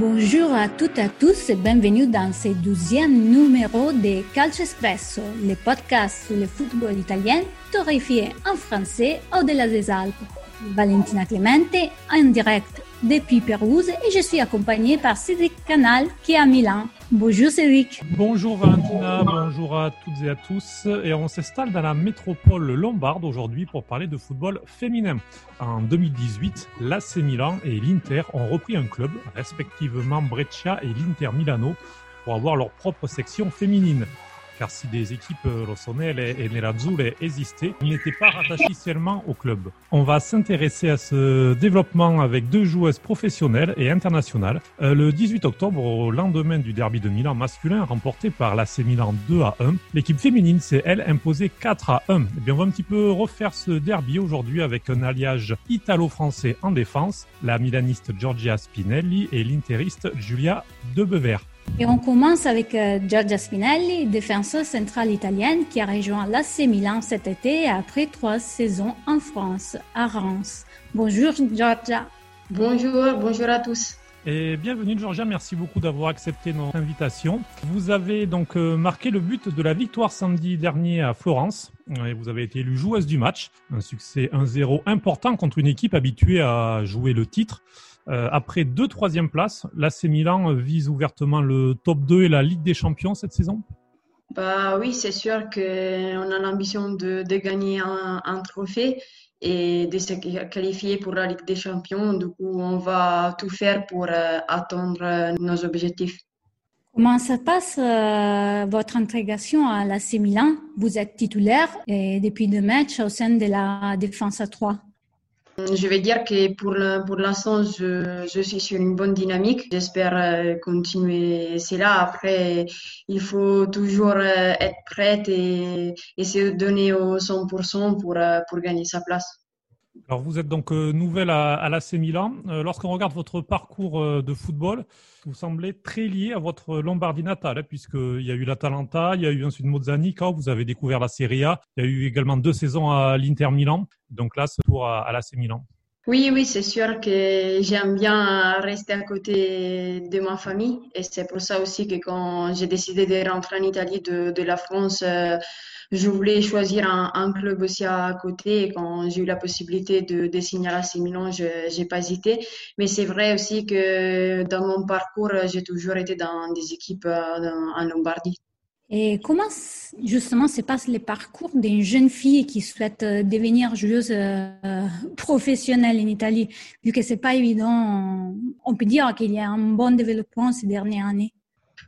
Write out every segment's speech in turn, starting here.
Bonjour à toutes et à tous et bienvenue dans ce douzième numéro de Calcio Espresso, le podcast sur le football italien torréfié en français au-delà des Alpes. Valentina Clemente en direct depuis Pérouse et je suis accompagnée par Cédric Canal qui est à Milan. Bonjour Cédric. Bonjour Valentina, bonjour à toutes et à tous. Et on s'installe dans la métropole lombarde aujourd'hui pour parler de football féminin. En 2018, l'AC Milan et l'Inter ont repris un club, respectivement Breccia et l'Inter Milano, pour avoir leur propre section féminine car si des équipes euh, rossonere et nerazzurre existaient, ils n'étaient pas rattachés seulement au club. On va s'intéresser à ce développement avec deux joueuses professionnelles et internationales. Euh, le 18 octobre, au lendemain du derby de Milan masculin remporté par l'AC Milan 2 à 1, l'équipe féminine s'est elle imposée 4 à 1. Et eh bien, on va un petit peu refaire ce derby aujourd'hui avec un alliage italo-français en défense, la milaniste Giorgia Spinelli et l'interiste Julia Debever. Et on commence avec euh, Giorgia Spinelli, défenseur central italienne qui a rejoint l'AC Milan cet été après trois saisons en France, à Reims. Bonjour Giorgia. Bonjour, bonjour à tous. Et bienvenue Georgia, merci beaucoup d'avoir accepté notre invitation. Vous avez donc euh, marqué le but de la victoire samedi dernier à Florence et vous avez été élue joueuse du match. Un succès 1-0 important contre une équipe habituée à jouer le titre. Euh, après deux troisième places, l'AC Milan vise ouvertement le top 2 et la Ligue des Champions cette saison bah oui, c'est sûr qu'on a l'ambition de, de, gagner un, un, trophée et de se qualifier pour la Ligue des Champions. Du coup, on va tout faire pour euh, atteindre nos objectifs. Comment se passe euh, votre intégration à l'AC Milan? Vous êtes titulaire et depuis deux matchs au sein de la défense à 3. Je vais dire que pour l'instant, je, je, suis sur une bonne dynamique. J'espère euh, continuer cela. Après, il faut toujours euh, être prête et, et se donner au 100% pour, euh, pour gagner sa place. Alors vous êtes donc nouvelle à, l'AC Milan. Lorsqu'on regarde votre parcours de football, vous semblez très lié à votre Lombardie natale, hein, puisqu'il y a eu l'Atalanta, il y a eu ensuite Mozzanica, vous avez découvert la Serie A, il y a eu également deux saisons à l'Inter Milan, donc là, ce tour à, l'AC Milan. Oui, oui, c'est sûr que j'aime bien rester à côté de ma famille et c'est pour ça aussi que quand j'ai décidé de rentrer en Italie de, la France, euh, je voulais choisir un, un, club aussi à côté. Et quand j'ai eu la possibilité de, de signer à l'AC Milan, je n'ai pas hésité. Mais c'est vrai aussi que dans mon parcours, j'ai toujours été dans des équipes euh, en Lombardie. Et comment justement se passe le parcours d'une jeune fille qui souhaite euh, devenir joueuse euh, professionnelle en Italie, vu que c'est pas évident. On peut dire qu'il y a un bon développement ces dernières années.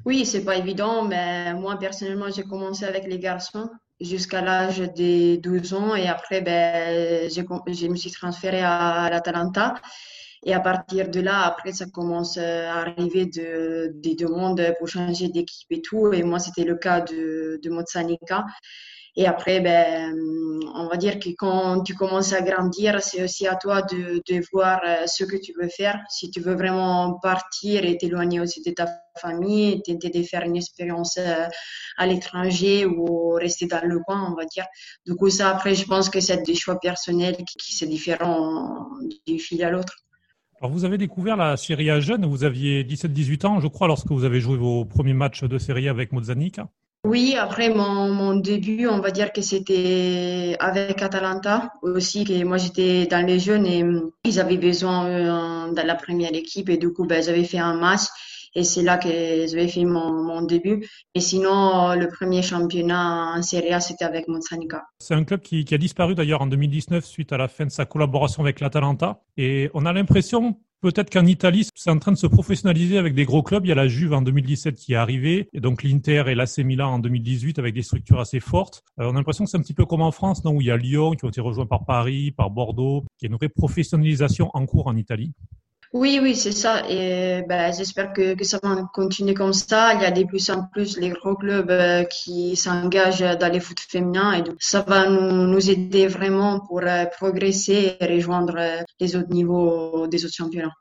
Oui, c'est pas évident, mais moi personnellement, j'ai commencé avec les garçons jusqu'à l'âge de 12 ans et après, ben, je me suis transférée à l'Atalanta. Et à partir de là, après, ça commence à arriver de, des demandes pour changer d'équipe et tout. Et moi, c'était le cas de, de Mozzanica. Et après, ben, on va dire que quand tu commences à grandir, c'est aussi à toi de, de, voir euh, ce que tu veux faire. Si tu veux vraiment partir et t'éloigner aussi de ta famille, tenter de faire une expérience euh, à l'étranger ou rester dans le coin, on va dire. Du coup, ça, après, je pense que c'est des choix personnels qui, qui sont différents d'une fille à l'autre. Alors vous avez découvert la Serie A jeune, vous aviez 17-18 ans, je crois, lorsque vous avez joué vos premiers matchs de Serie avec Mozzanica. Oui, après mon, mon, début, on va dire que c'était avec Atalanta aussi, que moi j'étais dans les jeunes et ils avaient besoin euh, dans la première équipe et du coup ben, j'avais fait un match et c'est là que j'avais fait mon, mon, début. Et sinon, le premier championnat en Serie A, c'était avec Monsanica. C'est un club qui a disparu d'ailleurs en 2019 suite à la fin de sa collaboration avec l'Atalanta. Et on a l'impression Peut-être qu'en Italie, c'est en train de se professionnaliser avec des gros clubs. Il y a la Juve en 2017 qui est arrivée, et donc l'Inter et l'AC Milan en 2018 avec des structures assez fortes. Euh, on a l'impression que c'est un petit peu comme en France, non, où il y a Lyon qui ont été rejoints par Paris, par Bordeaux, qui est une vraie professionnalisation en cours en Italie. Oui, oui, c'est ça. Et ben, j'espère que, que, ça va continuer comme ça. Il y a de plus en plus les gros clubs euh, qui s'engagent dans les foot féminins et donc ça va nous, nous aider vraiment pour euh, progresser et rejoindre euh, les autres niveaux des autres championnats.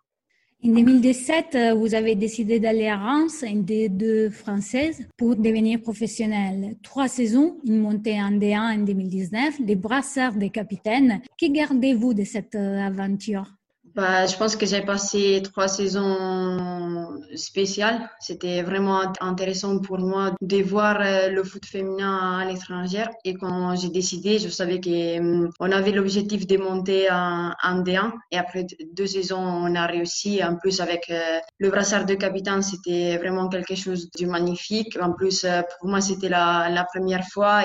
En 2017, vous avez décidé d'aller à Reims, une des deux françaises, pour devenir professionnelle. Trois saisons, une montée en D1 en 2019, des brassards des capitaines. Que gardez-vous de cette aventure? Bah, je pense que j'ai passé trois saisons spéciales. C'était vraiment intéressant pour moi de voir euh, le foot féminin à l'étranger. Et quand j'ai décidé, je savais qu'on hum, avait l'objectif de monter en, en, D1. Et après deux saisons, on a réussi. En plus, avec euh, le brassard de capitaine, c'était vraiment quelque chose de magnifique. En plus, euh, pour moi, c'était la, première fois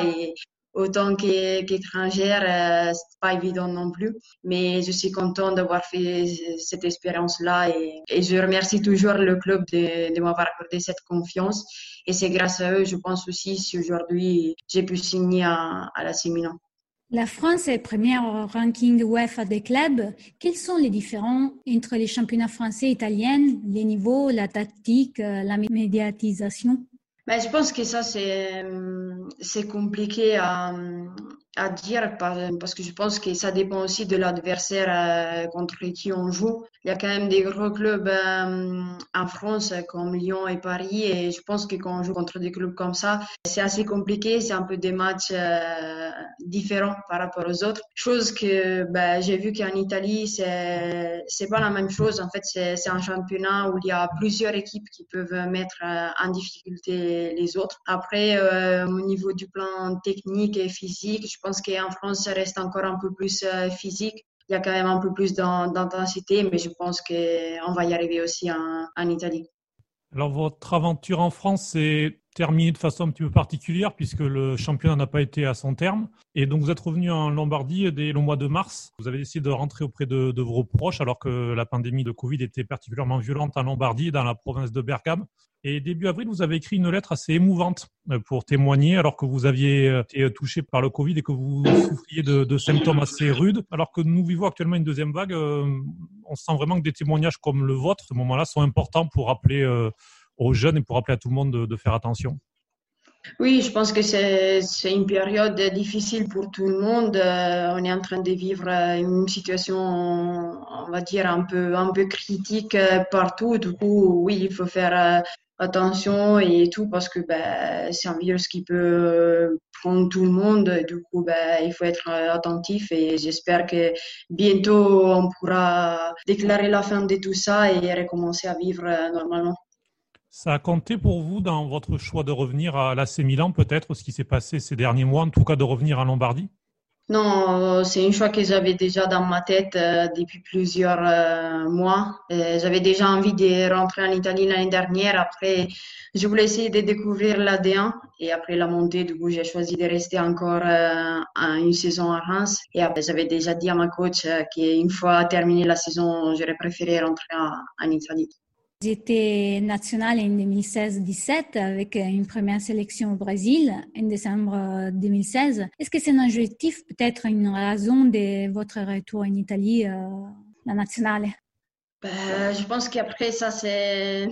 autant qu'étrangère, euh, c'est pas évident non plus. Mais je suis contente d'avoir fait cette expérience-là et, je remercie toujours le club de, m'avoir accordé cette confiance. Et c'est grâce à eux, je pense aussi, si aujourd'hui j'ai pu signer à, la Milan. La France est première au ranking UEFA des clubs. Quels sont les différences entre les championnats français et italiens, les niveaux, la tactique, euh, la médiatisation? Ben, je pense que ça, c'est, c'est compliqué à, à dire parce que je pense que ça dépend aussi de l'adversaire euh, contre qui on joue. Il y a quand même des gros clubs euh, en France comme Lyon et Paris et je pense que quand on joue contre des clubs comme ça, c'est assez compliqué. C'est un peu des matchs euh, différents par rapport aux autres. Chose que ben, j'ai vu qu'en Italie, c'est c'est pas la même chose. En fait, c'est, un championnat où il y a plusieurs équipes qui peuvent mettre en difficulté les autres. Après, au niveau du plan technique et physique, je pense qu'en France, ça reste encore un peu plus physique il y a quand même un peu plus d'intensité, mais je pense qu'on va y arriver aussi en, en, Italie. Alors, votre aventure en France s'est terminée de façon un petit peu particulière puisque le championnat n'a pas été à son terme. Et donc, vous êtes revenu en Lombardie dès le mois de mars. Vous avez décidé de rentrer auprès de, de vos proches alors que la pandémie de Covid était particulièrement violente en Lombardie, dans la province de Bergame. Et début avril, vous avez écrit une lettre assez émouvante euh, pour témoigner, alors que vous aviez euh, été touché par le Covid et que vous souffriez de, symptômes assez rudes. Alors que nous vivons actuellement une deuxième vague, euh, on sent vraiment que des témoignages comme le vôtre, à ce moment-là, sont importants pour rappeler aux jeunes et pour rappeler à tout le monde de, faire attention. Oui, je pense que c'est une période difficile pour tout le monde. on est en train de vivre une situation, on va dire, un peu, un peu critique partout. Du coup, oui, il faut faire attention et tout parce que bah, c'est un virus qui peut prendre tout le monde. Du coup, bah, il faut être attentif et j'espère que bientôt on pourra déclarer la fin de tout ça et recommencer à vivre normalement. Ça a compté pour vous dans votre choix de revenir à l'AC Milan, peut-être, ce qui s'est passé ces derniers mois, en tout cas de revenir à Lombardie? Non, c'est une choix que j'avais déjà dans ma tête euh, depuis plusieurs euh, mois. J'avais déjà envie de rentrer en Italie l'année dernière. Après, je voulais essayer de découvrir la D1 et après la montée, du coup, j'ai choisi de rester encore euh, une saison à Reims. Et après, j'avais déjà dit à ma coach qu'une fois terminé la saison, j'aurais préféré rentrer en Italie. J'étais nationale en 2016-17 avec une première sélection au Brésil en décembre 2016. Est-ce que c'est un objectif, peut-être une raison de votre retour en Italie, euh, la nationale? Ben, Je pense qu'après ça, c'est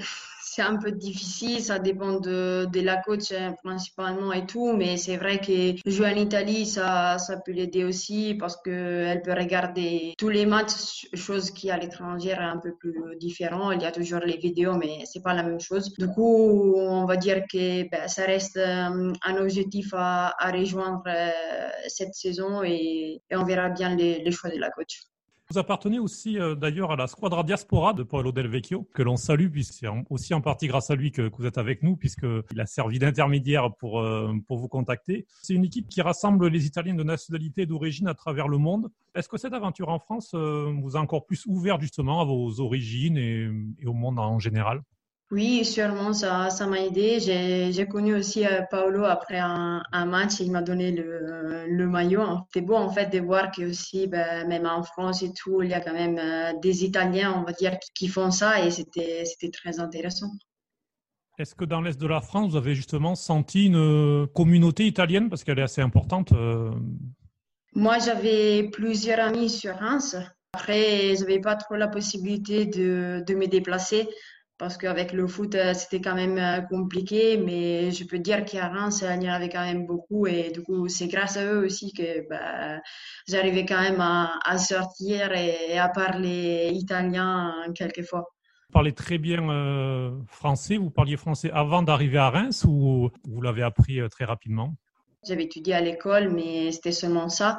c'est un peu difficile, ça dépend de, de la coach hein, principalement et tout, mais c'est vrai que jouer en Italie, ça, ça peut l'aider aussi parce qu'elle peut regarder tous les matchs, chose qui à l'étranger est un peu plus différent. Il y a toujours les vidéos, mais c'est pas la même chose. Du coup, on va dire que ben, ça reste euh, un objectif à, à rejoindre euh, cette saison et, et, on verra bien les, les choix de la coach. Vous appartenez aussi euh, d'ailleurs à la Squadra Diaspora de Paolo Del Vecchio, que l'on salue, puisque c'est aussi en partie grâce à lui que, vous êtes avec nous, puisqu'il a servi d'intermédiaire pour, euh, pour vous contacter. C'est une équipe qui rassemble les Italiens de nationalité et d'origine à travers le monde. Est-ce que cette aventure en France euh, vous a encore plus ouvert justement à vos origines et au monde en général? Oui, sûrement, ça, ça m'a aidé. J'ai, connu aussi euh, Paolo après un, un match, il m'a donné le, le maillot. C'était beau en fait de voir que aussi, ben, même en France et tout, il y a quand même euh, des Italiens, on va dire, qui, font ça et c'était, c'était très intéressant. Est-ce que dans l'Est de la France, vous avez justement senti une communauté italienne? Parce qu'elle est assez importante euh? Moi, j'avais plusieurs amis sur Reims. Après, je n'avais pas trop la possibilité de, de me déplacer parce qu'avec le foot, euh, c'était quand même euh, compliqué, mais je peux dire qu'à Reims, il y en avait quand même beaucoup et du coup, c'est grâce à eux aussi que bah, j'arrivais quand même à, sortir et, à parler italien quelquefois. Vous parlez très bien euh, français, vous parliez français avant d'arriver à Reims ou vous l'avez appris très rapidement? J'avais étudié à l'école, mais c'était seulement ça.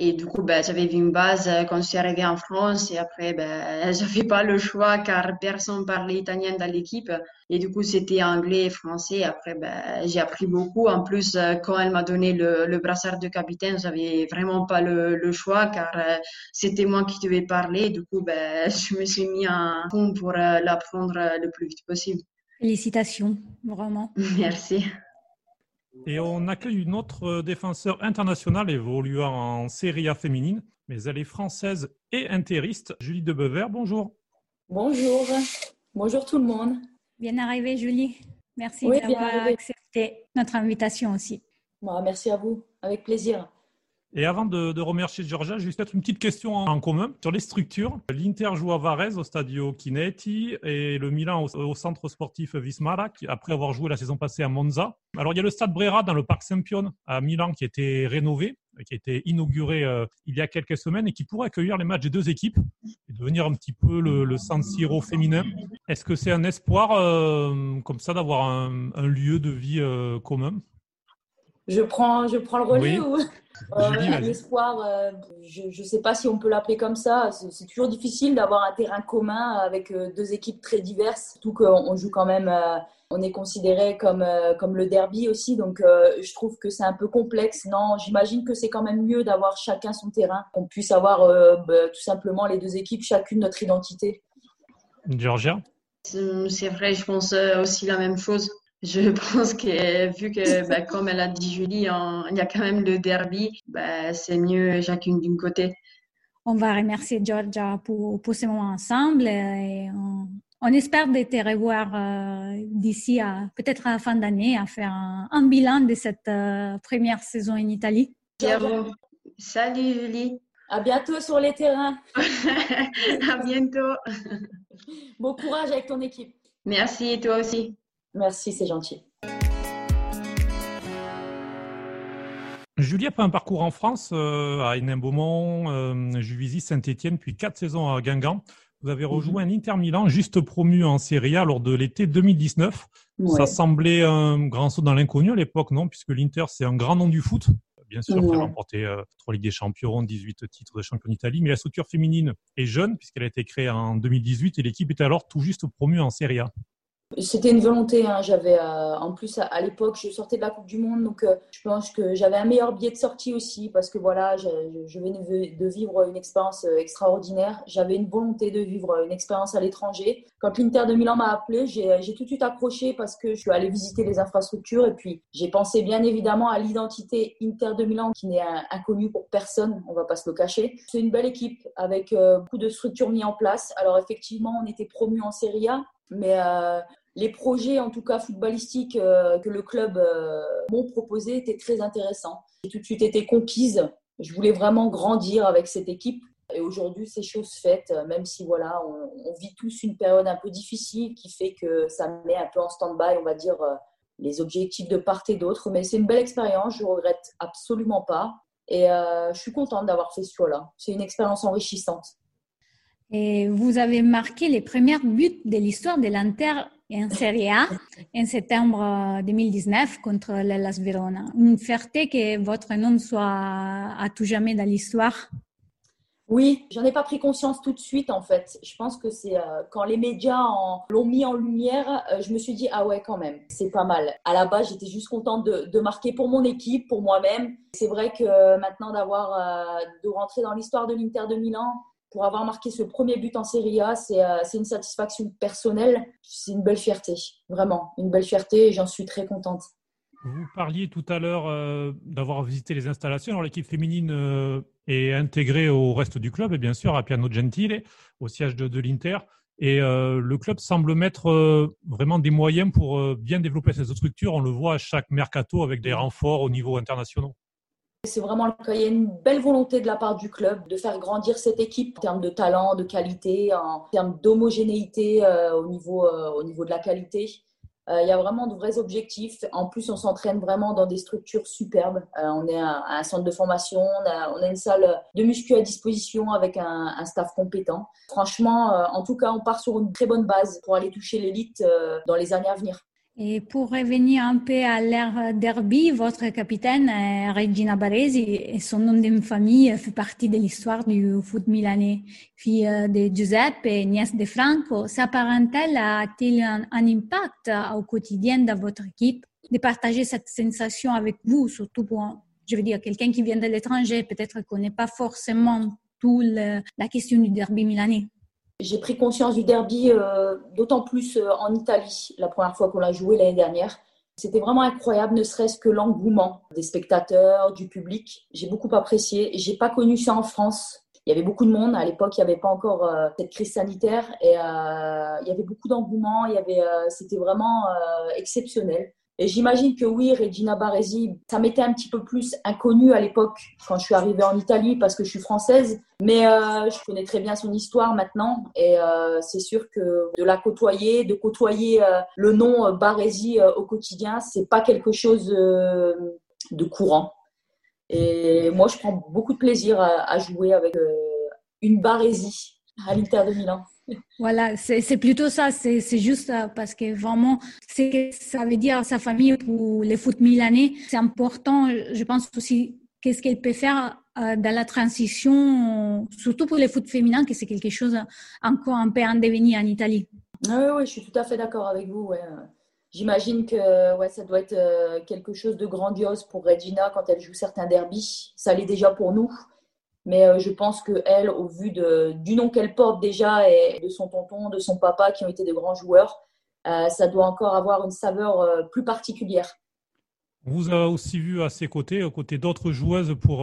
Et du coup, ben, j'avais vu une base euh, quand je suis arrivée en France et après, ben, j'avais pas le choix car personne parlait italien dans l'équipe. Et du coup, c'était anglais et français. Après, ben, j'ai appris beaucoup. En plus, euh, quand elle m'a donné le, le brassard de capitaine, j'avais vraiment pas le, le choix car euh, c'était moi qui devais parler. Du coup, ben, je me suis mis en fond pour l'apprendre le plus vite possible. Félicitations, vraiment. Merci. Et on accueille une autre euh, défenseur internationale évoluant en Serie A féminine, mais elle est française et interiste. Julie Debever, bonjour. Bonjour. Bonjour tout le monde. Bien arrivé, Julie. Merci d'avoir accepté notre invitation aussi. merci à vous. Avec plaisir. Et avant de, remercier Georgia, juste peut-être une petite question en, commun sur les structures. L'Inter joue à Varese au Stadio Chinetti et le Milan au, centre sportif Vismara, après avoir joué la saison passée à Monza. Alors il y a le stade Brera dans le parc Saint-Pion à Milan qui a été rénové, qui a été inauguré euh, il y a quelques semaines et qui pourrait accueillir les matchs des deux équipes et devenir un petit peu le, San Siro féminin. Est-ce que c'est un espoir euh, comme ça d'avoir un, lieu de vie euh, commun? Je prends, je prends le relais ou euh, l'espoir euh, Je ne sais pas si on peut l'appeler comme ça. C'est toujours difficile d'avoir un terrain commun avec euh, deux équipes très diverses, surtout qu'on joue quand même. on est considéré comme, comme le derby aussi, donc je trouve que c'est un peu complexe. Non, j'imagine que c'est quand même mieux d'avoir chacun son terrain, qu'on puisse avoir bah, tout simplement les deux équipes, chacune notre identité. Georgia? C'est vrai, je pense aussi la même chose. Je pense que vu que, bah, comme elle a dit Julie, il y a quand même le derby, bah, c'est mieux chacune d'un côté. On va remercier Georgia pour, pour ce moment ensemble et on, espère de te revoir euh, d'ici à peut-être à la fin d'année à faire un, bilan de cette euh, première saison en Italie. Salut Julie. À bientôt sur les terrains. à bientôt. Bon courage avec ton équipe. Merci, toi aussi. Merci, c'est gentil. Julie a fait un parcours en France, euh, à Hénin-Beaumont, euh, Juvisy, Saint-Etienne, puis quatre saisons à Guingamp. Vous avez rejoint mhm. Inter Milan, juste promu en Serie A lors de l'été 2019. Ça semblait un grand saut dans l'inconnu à l'époque, non? Puisque l'Inter, c'est un grand nom du foot. Bien sûr, elle a remporté euh, trois Ligues des Champions, 18 titres de champion d'Italie, mais la structure féminine est jeune puisqu'elle a été créée en 2018 et l'équipe est alors tout juste promue en Serie A. C'était une volonté. Hein. J'avais, euh, en plus, à, l'époque, je sortais de la Coupe du Monde, donc euh, je pense que j'avais un meilleur billet de sortie aussi parce que voilà, je, venais de vivre une expérience euh, extraordinaire. J'avais une volonté de vivre une expérience à l'étranger. Quand l'Inter de Milan m'a appelé, j'ai tout de suite accroché parce que je suis allée visiter les infrastructures et puis j'ai pensé bien évidemment à l'identité Inter de Milan qui n'est inconnue pour personne, on va pas se le cacher. C'est une belle équipe avec beaucoup de structures mises en place. Alors effectivement, on était promu en Serie A, mais les projets, en tout cas footballistiques, euh, que le club euh, m'ont proposé étaient très intéressants. J'ai tout de suite été conquise. Je voulais vraiment grandir avec cette équipe. Et aujourd'hui, c'est chose faite, même si voilà, on, vit tous une période un peu difficile qui fait que ça met un peu en stand-by, on va dire, les objectifs de part et d'autre. Mais c'est une belle expérience, je ne regrette absolument pas. Et je suis contente d'avoir fait ce choix-là. C'est une expérience enrichissante. Et vous avez marqué les premiers buts de l'histoire de l'Inter en Serie A en septembre 2019 contre l'Hellas Verona. Une fierté que votre nom soit à tout jamais dans l'histoire oui, j'en ai pas pris conscience tout de suite en fait. Je pense que c'est euh, quand les médias l'ont mis en lumière, euh, je me suis dit ah ouais quand même, c'est pas mal. À la base, j'étais juste contente de, marquer pour mon équipe, pour moi-même. C'est vrai que maintenant d'avoir euh, de rentrer dans l'histoire de l'Inter de Milan, pour avoir marqué ce premier but en Serie A, euh, c'est une satisfaction personnelle. C'est une belle fierté, vraiment, une belle fierté et j'en suis très contente. Vous parliez tout à l'heure euh, d'avoir visité les installations. Alors, l'équipe féminine euh, est intégrée au reste du club, et bien sûr à Piano Gentile, au siège de, de l'Inter. Et le club semble mettre vraiment des moyens pour bien développer cette structure. On le voit à chaque mercato avec des renforts au niveau international. C'est vraiment. Il y a une belle volonté de la part du club de faire grandir cette équipe en termes de talent, de qualité, en termes d'homogénéité euh, au, niveau, euh, au niveau de la qualité. Euh, il y a vraiment de vrais objectifs. En plus, on s'entraîne vraiment dans des structures superbes. on est un centre de formation, on a, une salle de muscu à disposition avec un staff compétent. Franchement, en tout cas, on part sur une très bonne base pour aller toucher l'élite dans les années à venir. Et pour revenir un peu à l'ère derby, votre capitaine Regina Baresi et son nom de famille fait partie de l'histoire du foot milanais. Fille de Giuseppe et nièce de Franco, sa parentèle a-t-il un, impact au quotidien dans votre équipe? De partager cette sensation avec vous, surtout pour, je veux dire, quelqu'un qui vient de l'étranger, peut-être connaît pas forcément tout la question du derby milanais. J'ai pris conscience du derby euh, d'autant plus euh, en Italie, la première fois qu'on l'a joué l'année dernière. C'était vraiment incroyable, ne serait-ce que l'engouement des spectateurs, du public. J'ai beaucoup apprécié. J'ai pas connu ça en France. Il y avait beaucoup de monde. À l'époque, il n'y avait pas encore euh, cette crise sanitaire et il y avait beaucoup d'engouement. Il c'était vraiment exceptionnel. Et j'imagine que oui, Regina Baresi, ça m'était un petit peu plus inconnu à l'époque quand je suis arrivée en Italie parce que je suis française. Mais euh, je connais très bien son histoire maintenant et euh, c'est sûr que de la côtoyer, de côtoyer euh, le nom Baresi au quotidien, c'est pas quelque chose de courant. Et moi, je prends beaucoup de plaisir à, à jouer avec une Baresi à l'Inter de Milan. Voilà, c'est plutôt ça, c'est juste parce que vraiment, c'est ça veut dire sa famille pour le foot milanais. C'est important, je pense aussi, qu'est-ce qu'elle peut faire euh, dans la transition, surtout pour le foot féminin, que c'est quelque chose encore un peu en devenir en Italie. Ah oui, je suis tout à fait d'accord avec vous. J'imagine que ouais, ça doit être euh, quelque chose de grandiose pour Regina quand elle joue certains derbys. Ça l'est déjà pour nous. Mais euh, je pense qu'elle, au vu de, du nom qu'elle porte déjà et de son tonton, de son papa, qui ont été de grands joueurs, euh, ça doit encore avoir une saveur euh, plus particulière. On vous a aussi vu à ses côtés, aux côtés d'autres joueuses, pour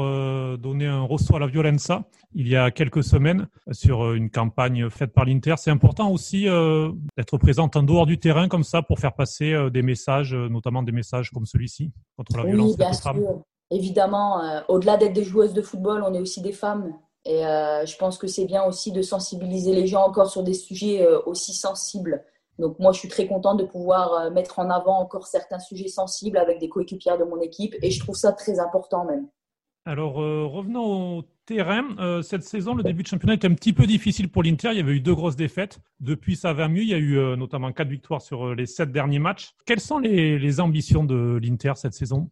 donner un ressort à la Violenza il y a quelques semaines sur une campagne faite par l'Inter. C'est important aussi d'être présente en dehors du terrain comme ça pour faire passer des messages, notamment des messages comme celui-ci contre la violence oui, bien sûr évidemment, euh, au-delà d'être des joueuses de football, on est aussi des femmes. Et euh, je pense que c'est bien aussi de sensibiliser les gens encore sur des sujets euh, aussi sensibles. Donc moi, je suis très contente de pouvoir mettre en avant encore certains sujets sensibles avec des coéquipières de mon équipe. Et je trouve ça très important même. Alors, revenons au terrain. cette saison, le début de championnat était un petit peu difficile pour l'Inter. Il y avait eu deux grosses défaites. Depuis, ça va mieux. Il y a eu notamment quatre victoires sur les sept derniers matchs. Quelles sont les ambitions de l'Inter cette saison?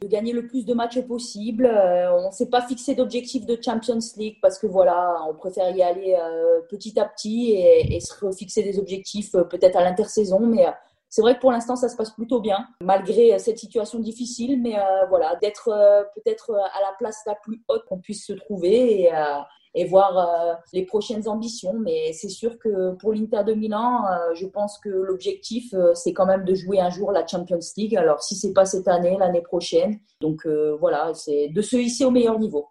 De gagner le plus de matchs possible. Euh, on ne s'est pas fixé d'objectif de Champions League parce que voilà, on préfère y aller euh, petit à petit et, se refixer des objectifs euh, peut-être à l'intersaison. Mais c'est vrai que pour l'instant, ça se passe plutôt bien, malgré cette situation difficile. Mais voilà, d'être peut-être à la place la plus haute qu'on puisse se trouver et, et voir euh, les prochaines ambitions. Mais c'est sûr que pour l'Inter de Milan, euh, je pense que l'objectif, euh, c'est quand même de jouer un jour la Champions League. Alors, si c'est pas cette année, l'année prochaine. Donc, voilà, c'est de se hisser au meilleur niveau.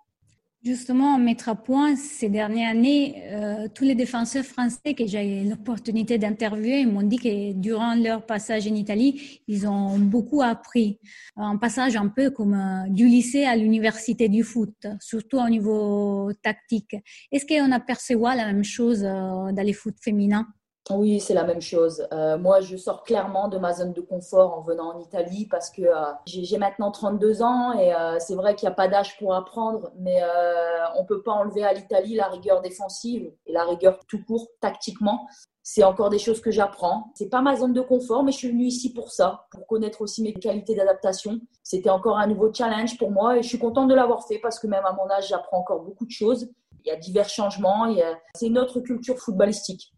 Justement, mettre à point ces dernières années, euh, tous les défenseurs français que j'ai eu l'opportunité d'interviewer m'ont dit que durant leur passage en Italie, ils ont beaucoup appris. Un passage un peu comme euh, du lycée à l'université du foot, surtout au niveau tactique. Est-ce qu'on aperçoit la même chose euh, dans les foot féminins? Oui, c'est la même chose. Euh, moi, je sors clairement de ma zone de confort en venant en Italie parce que euh, j'ai maintenant 32 ans et euh, c'est vrai qu'il n'y a pas d'âge pour apprendre, mais on ne peut pas enlever à l'Italie la rigueur défensive et la rigueur tout court tactiquement. C'est encore des choses que j'apprends. C'est pas ma zone de confort, mais je suis venue ici pour ça, pour connaître aussi mes qualités d'adaptation. C'était encore un nouveau challenge pour moi et je suis contente de l'avoir fait parce que même à mon âge, j'apprends encore beaucoup de choses. Il y a divers changements. C'est une autre culture footballistique.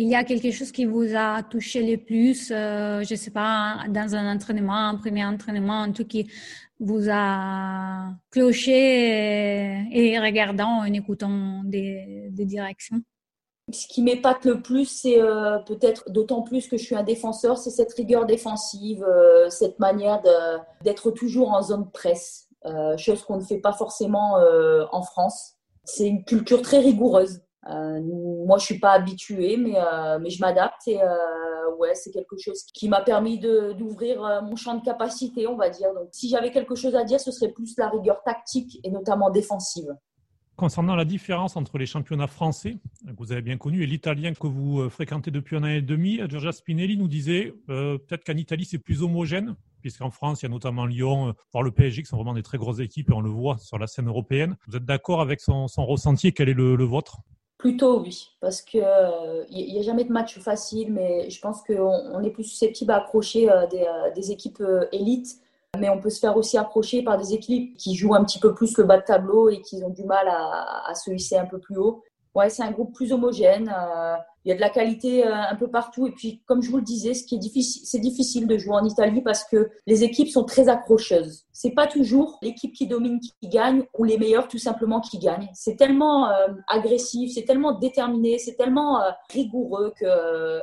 Il y a quelque chose qui vous a touché le plus, euh, je ne sais pas, dans un entraînement, un premier entraînement, un truc qui vous a cloché et, regardant en écoutant des, directions? Ce qui m'épate le plus, c'est euh, peut-être d'autant plus que je suis un défenseur, c'est cette rigueur défensive, euh, cette manière d'être toujours en zone presse, chose qu'on ne fait pas forcément en France. C'est une culture très rigoureuse. Euh, moi, je suis pas habituée, mais, euh, mais je m'adapte et euh, ouais, c'est quelque chose qui m'a permis d'ouvrir mon champ de capacité, on va dire. Donc, si j'avais quelque chose à dire, ce serait plus la rigueur tactique et notamment défensive. Concernant la différence entre les championnats français, que vous avez bien connu, et l'italien que vous fréquentez depuis un an et demi, Giorgia Spinelli nous disait peut-être qu'en Italie c'est plus homogène, puisqu'en France il y a notamment Lyon, voire le PSG qui sont vraiment des très grosses équipes et on le voit sur la scène européenne. Vous êtes d'accord avec son, ressenti et quel est le vôtre? Plutôt oui, parce qu'il n'y a jamais de match facile, mais je pense qu'on est plus susceptible à accrocher des, équipes élites mais on peut se faire aussi approcher par des équipes qui jouent un petit peu plus le bas de tableau et qui ont du mal à, se hisser un peu plus haut. Ouais, c'est un groupe plus homogène. Euh, il y a de la qualité euh, un peu partout. Et puis, comme je vous le disais, c'est difficile de jouer en Italie parce que les équipes sont très accrocheuses. C'est pas toujours l'équipe qui domine qui gagne ou les meilleurs tout simplement qui gagnent. C'est tellement euh, agressif, c'est tellement déterminé, c'est tellement rigoureux que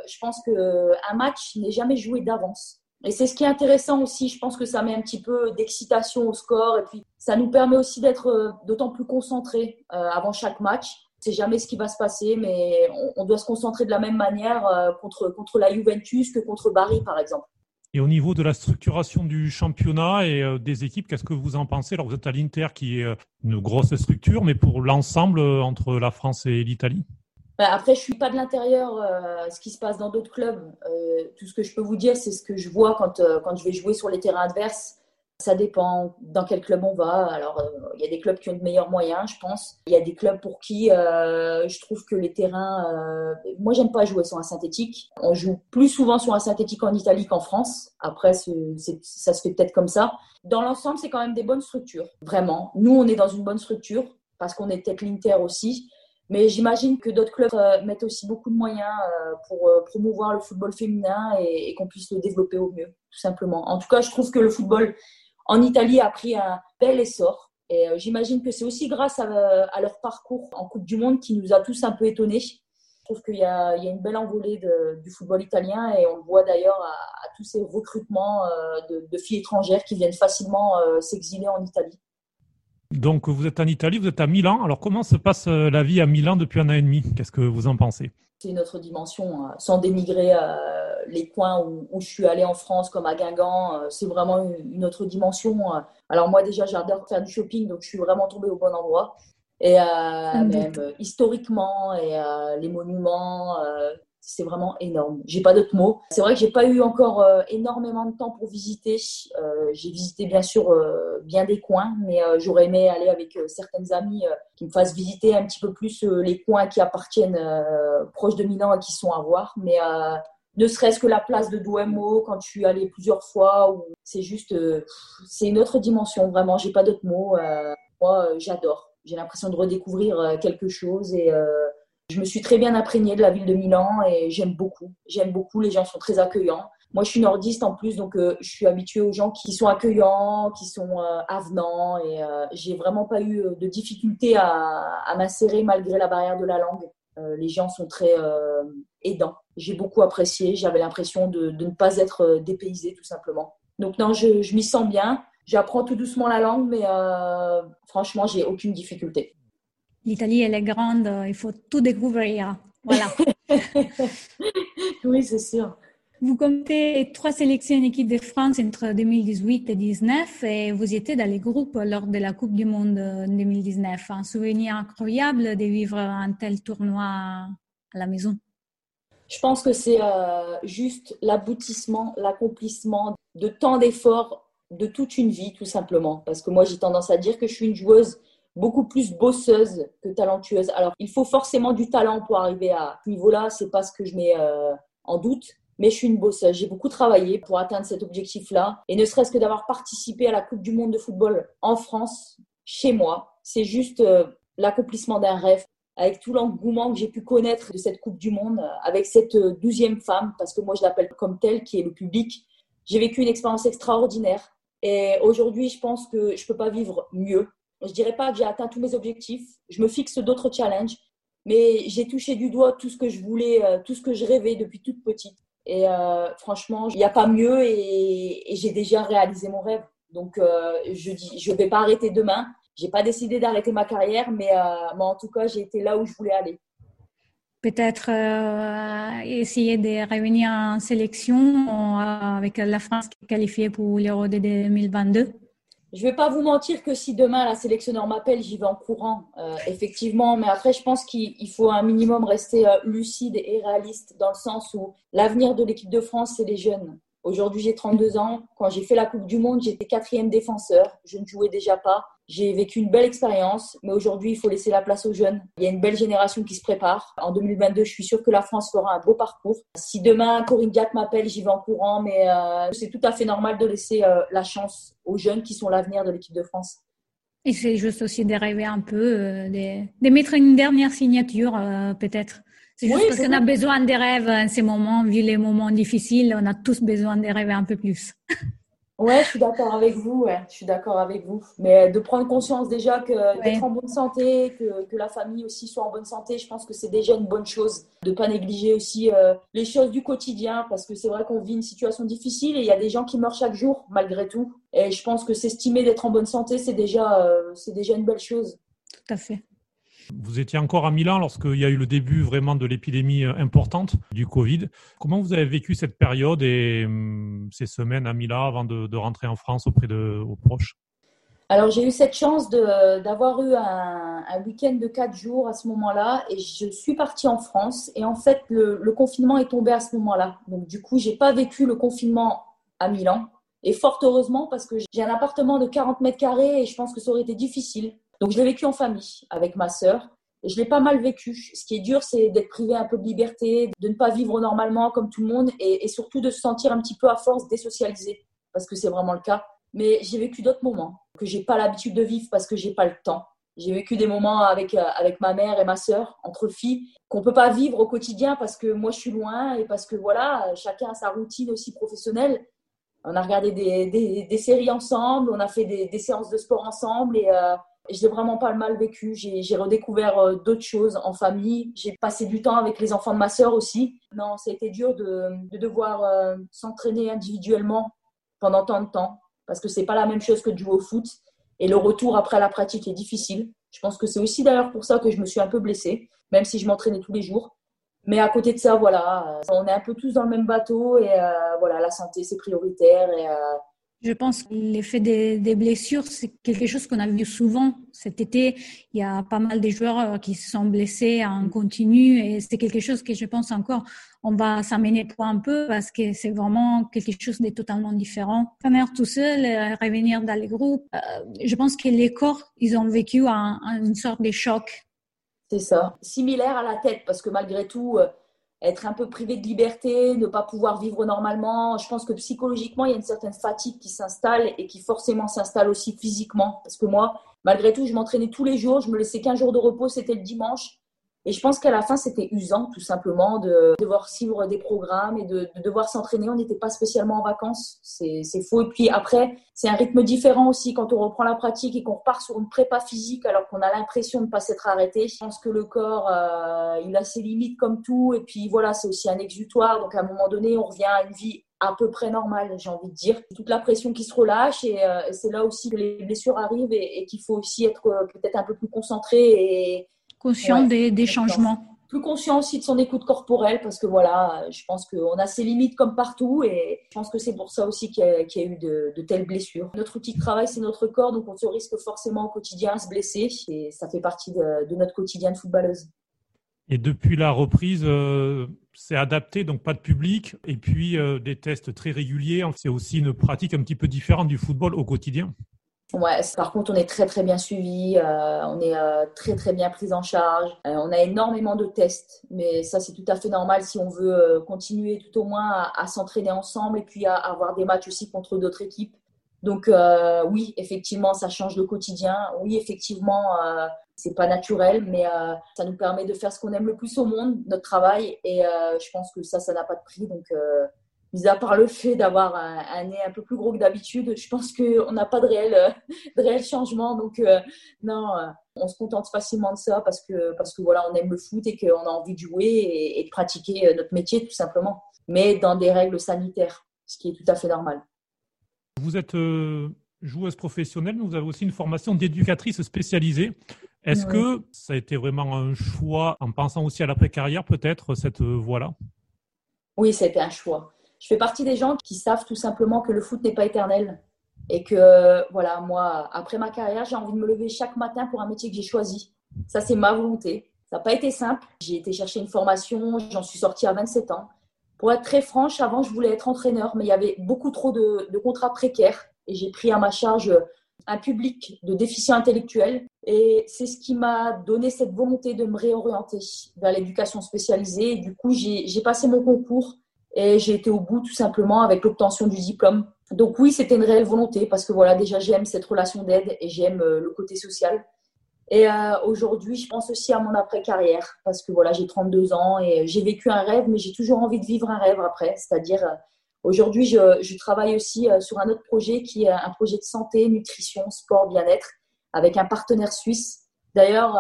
je pense que un match n'est jamais joué d'avance. Et c'est ce qui est intéressant aussi. Je pense que ça met un petit peu d'excitation au score. Et puis, ça nous permet aussi d'être euh, d'autant plus concentrés euh, avant chaque match. C'est jamais ce qui va se passer, mais on, doit se concentrer de la même manière euh, contre, contre la Juventus que contre Bari, par exemple. Et au niveau de la structuration du championnat et des équipes, qu'est-ce que vous en pensez? Alors, vous êtes à l'Inter, qui est une grosse structure, mais pour l'ensemble entre la France et l'Italie? Bah, après, je suis pas de l'intérieur, euh, ce qui se passe dans d'autres clubs. Euh, tout ce que je peux vous dire, c'est ce que je vois quand, euh, quand je vais jouer sur les terrains adverses. Ça dépend dans quel club on va. Alors, il y a des clubs qui ont de meilleurs moyens, je pense. Il y a des clubs pour qui je trouve que les terrains. moi, j'aime pas jouer sur un synthétique. On joue plus souvent sur un synthétique en Italie qu'en France. Après, ça se fait peut-être comme ça. Dans l'ensemble, c'est quand même des bonnes structures. Vraiment. Nous, on est dans une bonne structure parce qu'on est peut-être l'Inter aussi. Mais j'imagine que d'autres clubs euh, mettent aussi beaucoup de moyens euh, pour euh, promouvoir le football féminin et, qu'on puisse le développer au mieux, tout simplement. En tout cas, je trouve que le football en Italie a pris un bel essor. Et j'imagine que c'est aussi grâce à, leur parcours en Coupe du Monde qui nous a tous un peu étonnés. Je trouve qu'il y, a une belle envolée du football italien et on le voit d'ailleurs à, tous ces recrutements de, de, filles étrangères qui viennent facilement s'exiler en Italie. Donc vous êtes en Italie, vous êtes à Milan. Alors comment se passe euh, la vie à Milan depuis un an et demi? Qu'est-ce que vous en pensez? C'est une autre dimension, sans dénigrer euh, les coins où, je suis allée en France, comme à Guingamp. Euh, c'est vraiment une, autre dimension. Alors moi déjà, j'adore faire du shopping, donc je suis vraiment tombée au bon endroit. Et même historiquement, et les monuments, c'est vraiment énorme. J'ai pas d'autres mots. C'est vrai que j'ai pas eu encore euh, énormément de temps pour visiter. Euh, j'ai visité bien sûr euh, bien des coins, mais j'aurais aimé aller avec certaines amies qui me fassent visiter un petit peu plus les coins qui appartiennent proches de Milan et qui sont à voir. Mais ne serait-ce que la place de Duomo quand je suis allée plusieurs fois, c'est juste, c'est une autre dimension vraiment. J'ai pas d'autres mots. moi, j'adore. J'ai l'impression de redécouvrir quelque chose et je me suis très bien imprégnée de la ville de Milan et j'aime beaucoup. J'aime beaucoup, les gens sont très accueillants. Moi, je suis nordiste en plus, donc euh, je suis habituée aux gens qui sont accueillants, qui sont euh, avenants et euh, j'ai vraiment pas eu de difficulté à, à m'insérer malgré la barrière de la langue. Les gens sont très aidants. J'ai beaucoup apprécié. J'avais l'impression de, de, ne pas être dépaysée, tout simplement. Donc non, je, je m'y sens bien. J'apprends tout doucement la langue, mais franchement, j'ai aucune difficulté l'Italie, elle est grande, il faut tout découvrir. Voilà. oui, c'est sûr. Vous comptez trois sélections en de France entre 2018 et 2019 et vous étiez dans les groupes lors de la Coupe du Monde 2019. Un souvenir incroyable de vivre un tel tournoi à la maison. Je pense que c'est euh, juste l'aboutissement, l'accomplissement de tant d'efforts de toute une vie, tout simplement. Parce que moi, j'ai tendance à dire que je suis une joueuse beaucoup plus bosseuse que talentueuse. Alors, il faut forcément du talent pour arriver à ce niveau-là. C'est pas ce que je mets euh, en doute. Mais je suis une bosseuse. J'ai beaucoup travaillé pour atteindre cet objectif-là. Et ne serait-ce que d'avoir participé à la Coupe du Monde de football en France, chez moi, c'est juste euh, l'accomplissement d'un rêve. Avec tout l'engouement que j'ai pu connaître de cette Coupe du Monde, avec cette euh, douzième femme, parce que moi je l'appelle comme telle, qui est le public, j'ai vécu une expérience extraordinaire. Et aujourd'hui, je pense que je peux pas vivre mieux. Je dirais pas que j'ai atteint tous mes objectifs. Je me fixe d'autres challenges, mais j'ai touché du doigt tout ce que je voulais, euh, tout ce que je rêvais depuis toute petite. Et euh, franchement, il n'y a pas mieux et, j'ai déjà réalisé mon rêve. Donc, euh, je dis, je vais pas arrêter demain. J'ai pas décidé d'arrêter ma carrière, mais, en tout cas, j'ai été là où je voulais aller. Peut-être essayer de revenir en sélection avec la France qui est qualifiée pour l'Euro de 2022 je vais pas vous mentir que si demain la sélectionneur m'appelle, j'y vais en courant, euh, effectivement. Mais après, je pense qu'il faut un minimum rester euh, lucide et réaliste dans le sens où l'avenir de l'équipe de France, c'est les jeunes. Aujourd'hui, j'ai 32 ans. Quand j'ai fait la Coupe du Monde, j'étais quatrième défenseur. Je ne jouais déjà pas. J'ai vécu une belle expérience, mais aujourd'hui, il faut laisser la place aux jeunes. Il y a une belle génération qui se prépare. En 2022, je suis sûre que la France fera un beau parcours. Si demain, Corinne Diac m'appelle, j'y vais en courant, mais euh, c'est tout à fait normal de laisser euh, la chance aux jeunes qui sont l'avenir de l'équipe de France. Et c'est juste aussi de rêver un peu, euh, de, mettre une dernière signature, peut-être. C'est juste parce qu'on a besoin des rêves en ces moments, vu les moments difficiles, on a tous besoin de rêver un peu plus. Ouais, je suis d'accord avec vous. Ouais, je suis d'accord avec vous. Mais de prendre conscience déjà que d'être en bonne santé, que, que, la famille aussi soit en bonne santé, je pense que c'est déjà une bonne chose. De pas négliger aussi euh, les choses du quotidien, parce que c'est vrai qu'on vit une situation difficile et il y a des gens qui meurent chaque jour malgré tout. Et je pense que s'estimer d'être en bonne santé, c'est déjà, euh, c'est déjà une belle chose. Tout à fait. Vous étiez encore à Milan lorsqu'il y a eu le début vraiment de l'épidémie euh, importante du Covid. Comment vous avez vécu cette période et hum, ces semaines à Milan avant de, rentrer en France auprès de vos proches? Alors j'ai eu cette chance d'avoir eu un, week-end de quatre jours à ce moment-là et je suis partie en France et en fait le, confinement est tombé à ce moment-là. Donc du coup j'ai pas vécu le confinement à Milan et fort heureusement parce que j'ai un appartement de 40 mètres carrés et je pense que ça aurait été difficile donc je l'ai vécu en famille avec ma sœur. Je l'ai pas mal vécu. Ce qui est dur, c'est d'être privé un peu de liberté, de ne pas vivre normalement comme tout le monde et, surtout de se sentir un petit peu à force désocialisé, parce que c'est vraiment le cas. Mais j'ai vécu d'autres moments que j'ai pas l'habitude de vivre parce que j'ai pas le temps. J'ai vécu des moments avec, euh, avec ma mère et ma sœur, entre filles, qu'on peut pas vivre au quotidien parce que moi je suis loin et parce que voilà, chacun a sa routine aussi professionnelle. On a regardé des, des, séries ensemble, on a fait des, des séances de sport ensemble et, euh, je l'ai vraiment pas mal vécu. J'ai redécouvert euh, d'autres choses en famille. J'ai passé du temps avec les enfants de ma sœur aussi. Non, ça a été dur de, de devoir euh, s'entraîner individuellement pendant tant de temps parce que c'est pas la même chose que de jouer au foot. Et le retour après la pratique est difficile. Je pense que c'est aussi d'ailleurs pour ça que je me suis un peu blessée, même si je m'entraînais tous les jours. Mais à côté de ça, voilà, on est un peu tous dans le même bateau et euh, voilà, la santé c'est prioritaire je pense que l'effet des, blessures, c'est quelque chose qu'on a vu souvent cet été. Il y a pas mal de joueurs euh, qui se sont blessés en continu et c'est quelque chose que je pense encore, on va s'amener pour un peu parce que c'est vraiment quelque chose de totalement différent. Revenir tout seul, euh, revenir dans les groupes, euh, je pense que les corps, ils ont vécu une sorte de choc. C'est ça. Similaire à la tête parce que malgré tout, être un peu privé de liberté, ne pas pouvoir vivre normalement. Je pense que psychologiquement, il y a une certaine fatigue qui s'installe et qui forcément s'installe aussi physiquement. Parce que moi, malgré tout, je m'entraînais tous les jours, je me laissais qu'un jour de repos, c'était le dimanche. Et je pense qu'à la fin, c'était usant, tout simplement, de devoir suivre des programmes et de, devoir s'entraîner. On n'était pas spécialement en vacances. C'est faux. Et puis après, c'est un rythme différent aussi quand on reprend la pratique et qu'on repart sur une prépa physique alors qu'on a l'impression de ne pas s'être arrêté. Je pense que le corps, euh, il a ses limites comme tout. Et puis voilà, c'est aussi un exutoire. Donc à un moment donné, on revient à une vie à peu près normale, j'ai envie de dire. Toute la pression qui se relâche et euh, c'est là aussi que les blessures arrivent et, qu'il faut aussi être euh, peut-être un peu plus concentré et, Conscient des, changements. Plus conscient aussi de son écoute corporelle parce que voilà, je pense qu'on a ses limites comme partout et je pense que c'est pour ça aussi qu'il y, a eu de, telles blessures. Notre outil de travail, c'est notre corps, donc on se risque forcément au quotidien à se blesser et ça fait partie de, notre quotidien de footballeuse. Et depuis la reprise, euh, c'est adapté, donc pas de public, et puis euh, des tests très réguliers. C'est aussi une pratique un petit peu différente du football au quotidien. Ouais, par contre, on est très très bien suivi, euh, on est euh, très très bien pris en charge. Euh, on a énormément de tests, mais ça c'est tout à fait normal si on veut continuer tout au moins à, s'entraîner ensemble et puis à, avoir des matchs aussi contre d'autres équipes. Donc oui, effectivement, ça change le quotidien. Oui, effectivement, c'est pas naturel, mais ça nous permet de faire ce qu'on aime le plus au monde, notre travail. Et je pense que ça, ça n'a pas de prix. Donc mis à part le fait d'avoir un, nez un peu plus gros que d'habitude, je pense qu'on n'a pas de réel, euh, de réel changement. Donc, euh, non, euh, on se contente facilement de ça parce que, parce que voilà, on aime le foot et qu'on a envie de jouer et, de pratiquer notre métier, tout simplement. Mais dans des règles sanitaires, ce qui est tout à fait normal. Vous êtes joueuse professionnelle, mais vous avez aussi une formation d'éducatrice spécialisée. Est-ce que ça a été vraiment un choix en pensant aussi à l'après-carrière, peut-être, cette voie-là? Oui, c'était un choix je fais partie des gens qui savent tout simplement que le foot n'est pas éternel. Et que, voilà, moi, après ma carrière, j'ai envie de me lever chaque matin pour un métier que j'ai choisi. Ça, c'est ma volonté. Ça n'a pas été simple. J'ai été chercher une formation, j'en suis sortie à 27 ans. Pour être très franche, avant, je voulais être entraîneur, mais il y avait beaucoup trop de, contrats précaires. Et j'ai pris à ma charge un public de déficients intellectuels. Et c'est ce qui m'a donné cette volonté de me réorienter vers l'éducation spécialisée. du coup, j'ai passé mon concours et j'ai été au bout tout simplement avec l'obtention du diplôme. Donc oui, c'était une réelle volonté parce que voilà, déjà j'aime cette relation d'aide et j'aime euh, le côté social. Et euh, aujourd'hui, je pense aussi à mon après-carrière parce que voilà, j'ai 32 ans et j'ai vécu un rêve, mais j'ai toujours envie de vivre un rêve après. C'est-à-dire, euh, aujourd'hui, je, travaille aussi sur un autre projet qui est un projet de santé, nutrition, sport, bien-être avec un partenaire suisse. D'ailleurs,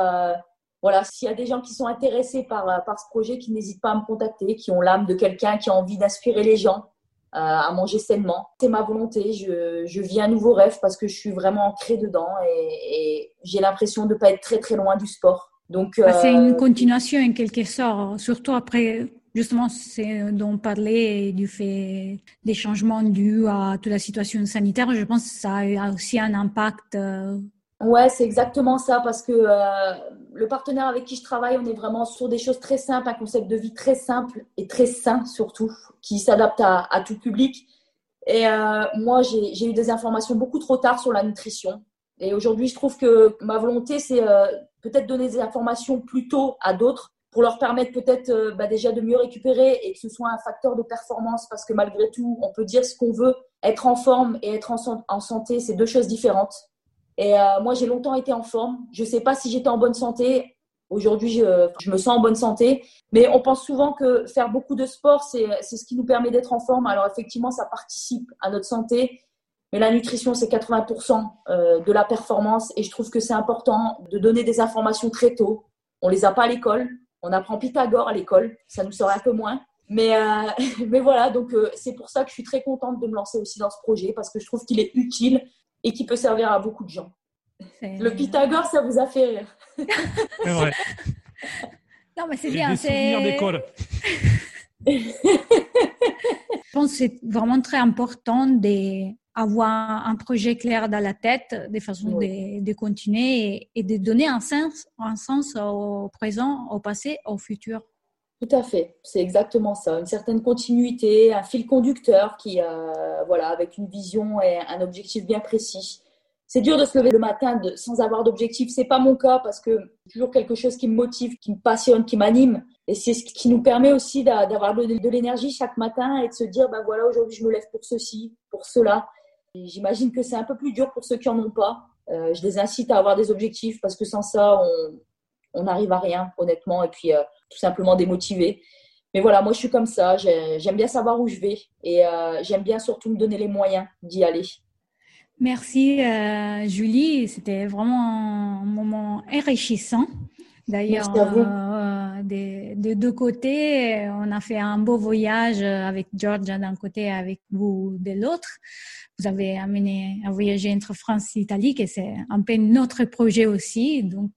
voilà, s'il y a des gens qui sont intéressés par, par ce projet, qui n'hésitent pas à me contacter, qui ont l'âme de quelqu'un qui a envie d'inspirer les gens, euh, à manger sainement. C'est ma volonté. Je, je, vis un nouveau rêve parce que je suis vraiment ancrée dedans et, j'ai l'impression de ne pas être très très loin du sport. Donc bah, c'est une euh, continuation en quelque sorte, surtout après justement c'est dont on parlait du fait des changements dus à toute la situation sanitaire. Je pense que ça a aussi un impact euh, Ouais, c'est exactement ça parce que euh, le partenaire avec qui je travaille, on est vraiment sur des choses très simples, un concept de vie très simple et très sain surtout, qui s'adapte à, tout public. Et euh, moi, j'ai eu des informations beaucoup trop tard sur la nutrition. Et aujourd'hui, je trouve que ma volonté, c'est euh, peut-être donner des informations plus tôt à d'autres pour leur permettre peut-être bah, déjà de mieux récupérer et que ce soit un facteur de performance parce que malgré tout, on peut dire ce qu'on veut. Être en forme et être en santé, c'est deux choses différentes. Et euh, moi, j'ai longtemps été en forme. Je ne sais pas si j'étais en bonne santé. Aujourd'hui, je, me sens en bonne santé. Mais on pense souvent que faire beaucoup de sport, c'est ce qui nous permet d'être en forme. Alors effectivement, ça participe à notre santé. Mais la nutrition, c'est 80% euh, de la performance. Et je trouve que c'est important de donner des informations très tôt. On les a pas à l'école. On apprend Pythagore à l'école. Ça nous serait un peu moins. Mais, euh, mais voilà, donc c'est pour ça que je suis très contente de me lancer aussi dans ce projet parce que je trouve qu'il est utile et qui peut servir à beaucoup de gens. Le Pythagore, ça vous a fait rire. C'est vrai. Non, mais c'est bien. C'est d'école. Je pense que c'est vraiment très important d'avoir un projet clair dans la tête, de façon de, continuer et, de donner un sens, un sens au présent, au passé, au futur. Tout à fait, c'est exactement ça. Une certaine continuité, un fil conducteur qui, euh, voilà, avec une vision et un objectif bien précis. C'est dur de se lever le matin sans avoir d'objectif. C'est pas mon cas parce que toujours quelque chose qui me motive, qui me passionne, qui m'anime. Et c'est ce qui nous permet aussi d'avoir de, l'énergie chaque matin et de se dire, ben voilà, aujourd'hui je me lève pour ceci, pour cela. J'imagine que c'est un peu plus dur pour ceux qui en ont pas. Euh, je les incite à avoir des objectifs parce que sans ça, on, on n'arrive à rien, honnêtement. Et puis, euh, tout simplement démotivé. Mais voilà, moi je suis comme ça, j'aime bien savoir où je vais et euh, j'aime bien surtout me donner les moyens d'y aller. Merci euh, Julie, c'était vraiment un moment enrichissant. D'ailleurs, euh, des, deux côtés, on a fait un beau voyage avec Georgia d'un côté et avec vous de l'autre. Vous avez amené à voyager entre France et Italie, et c'est un peu notre projet aussi. Donc,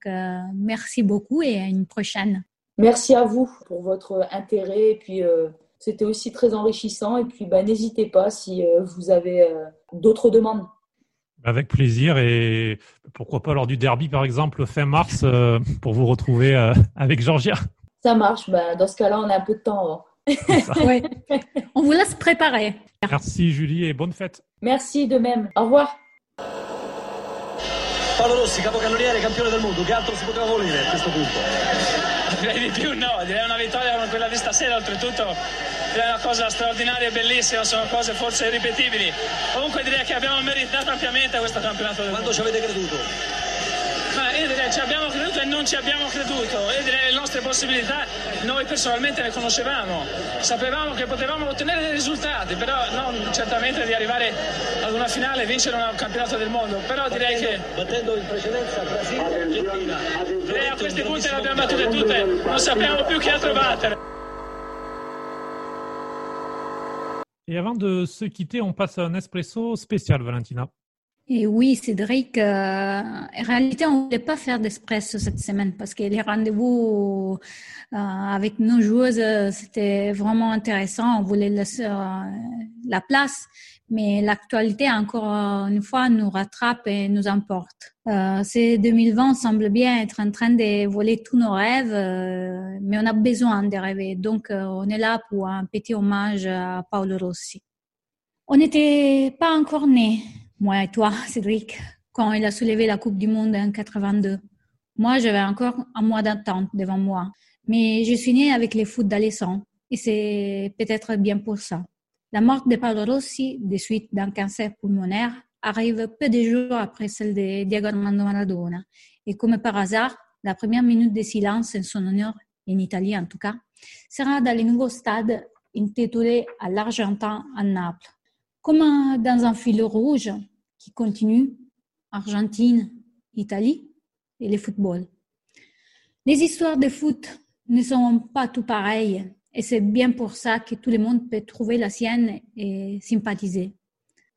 merci beaucoup et à une prochaine. Merci à vous pour votre intérêt et puis euh, c'était aussi très enrichissant et puis bah, n'hésitez pas si euh, vous avez euh, d'autres demandes. Avec plaisir et pourquoi pas lors du derby par exemple fin mars pour vous retrouver avec Georgia. Ça marche, bah, dans ce cas-là on a un peu de temps. ouais. On vous laisse préparer. Merci Julie et bonne fête. Merci de même. Au revoir. Paolo Rossi, capocannoniere, campione del mondo, che altro si poteva volere a questo punto? direi di più no, direi una vittoria come quella di stasera, oltretutto direi una cosa straordinaria e bellissima, sono cose forse irripetibili. Comunque direi che abbiamo meritato ampiamente questo campionato del Quando mondo. ci avete creduto? Ma io direi ci abbiamo creduto e non ci abbiamo creduto. Io direi nostre possibilità noi personalmente le conoscevamo. Sapevamo che potevamo ottenere dei risultati, però non certamente di arrivare ad una finale e vincere un campionato del mondo. Però direi che. Battendo in precedenza Brasile e Argentina. Direi a questi punti le abbiamo battute tutte, non sappiamo più che altro battere. Et avant de se quitter, on passe à un espresso spécial, Valentina. Et oui, Cédric, euh, en réalité, on ne voulait pas faire d'espresso cette semaine parce que les rendez-vous euh, avec nos joueuses, c'était vraiment intéressant. On voulait laisser euh, la place, mais l'actualité, encore une fois, nous rattrape et nous emporte. Euh, c'est 2020 semble bien être en train de voler tous nos rêves, euh, mais on a besoin de rêver. Donc, on est là pour un petit hommage à Paolo Rossi. On n'était pas encore nés moi et toi, Cédric, quand il a soulevé la Coupe du Monde en 82. Moi, j'avais encore un mois d'attente devant moi. Mais je suis née avec les foot d'Alessandro et c'est peut-être bien pour ça. La mort de Paolo Rossi, de suite d'un cancer pulmonaire, arrive peu de jours après celle de Diego Armando Maradona. Et comme par hasard, la première minute de silence en son honneur, en Italie en tout cas, sera dans le nouveau stade intitulé à l'Argentin à Naples. Comme dans un fil rouge qui continue, Argentine, Italie et le football. Les histoires de foot ne sont pas tout pareilles et c'est bien pour ça que tout le monde peut trouver la sienne et sympathiser.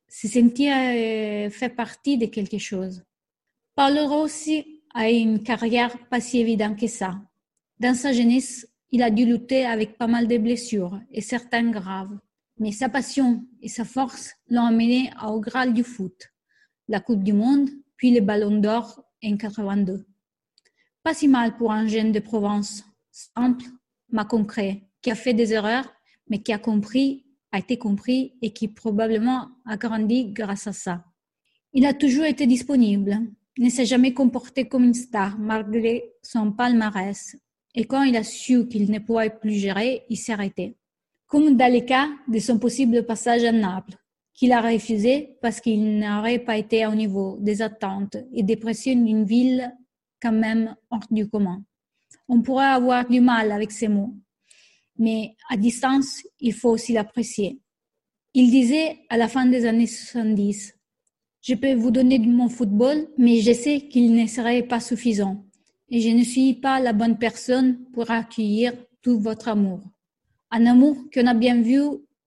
Se sentir euh, fait partie de quelque chose. Paolo Rossi a une carrière pas si évidente que ça. Dans sa jeunesse, il a dû lutter avec pas mal de blessures et certaines graves. Mais sa passion et sa force l'ont amené au Graal du foot, la Coupe du Monde, puis le Ballon d'Or en 82. Pas si mal pour un jeune de Provence, simple, mais concret, qui a fait des erreurs, mais qui a compris, a été compris et qui probablement a grandi grâce à ça. Il a toujours été disponible, ne s'est jamais comporté comme une star malgré son palmarès. Et quand il a su qu'il ne pouvait plus gérer, il s'est arrêté. Comme dans le cas de son possible passage à Naples, qu'il a refusé parce qu'il n'aurait pas été au niveau des attentes et des pressions d'une ville quand même hors du commun. On pourrait avoir du mal avec ces mots, mais à distance, il faut aussi l'apprécier. Il disait à la fin des années 70, je peux vous donner de mon football, mais je sais qu'il ne serait pas suffisant et je ne suis pas la bonne personne pour accueillir tout votre amour. Un amour qu'on a bien vu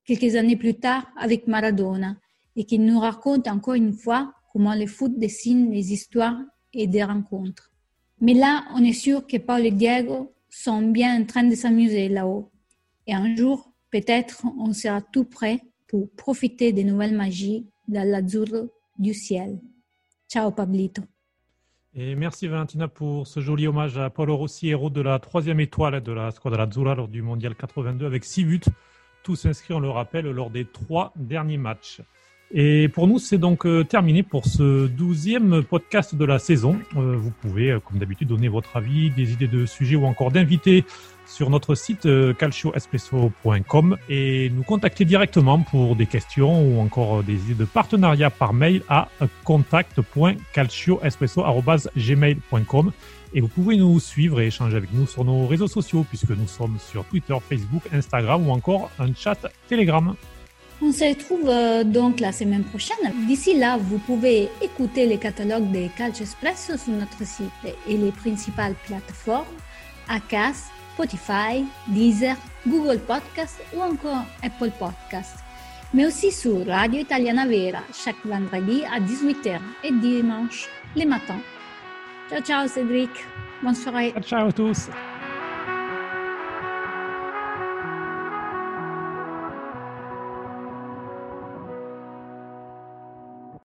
quelques années plus tard avec Maradona et qui nous raconte encore une fois comment le foot dessine les histoires et des rencontres. Mais là, on est sûr que Paul et Diego sont bien en train de s'amuser là-haut. Et un jour, peut-être, on sera tout prêt pour profiter des nouvelles magies de l'azzurro du ciel. Ciao Pablito. Et merci Valentina pour ce joli hommage à Paolo Rossi, héros de la troisième étoile de la Squadra Azzurra lors du Mondial 82 avec six buts, tous inscrits, on le rappelle, lors des trois derniers matchs. Et pour nous, c'est donc euh, terminé pour ce douzième podcast de la saison. Euh, vous pouvez, euh, comme d'habitude, donner votre avis, des idées de sujets ou encore d'invités sur notre site calcioespresso.com et nous contacter directement pour des questions ou encore des idées de partenariat par mail à contact.calcioespresso.gmail.com et vous pouvez nous suivre et échanger avec nous sur nos réseaux sociaux puisque nous sommes sur Twitter, Facebook, Instagram ou encore un chat Telegram. On se retrouve euh, donc la semaine prochaine. D'ici là, vous pouvez écouter les catalogues de Calcio Espresso sur notre site et les principales plateformes Acast, Spotify, Deezer, Google Podcast ou encore Apple Podcast. Mais aussi sur Radio Italiana Vera chaque vendredi à 18h et dimanche les matins. Ciao ciao Cédric, bonne soirée. Ciao à tous.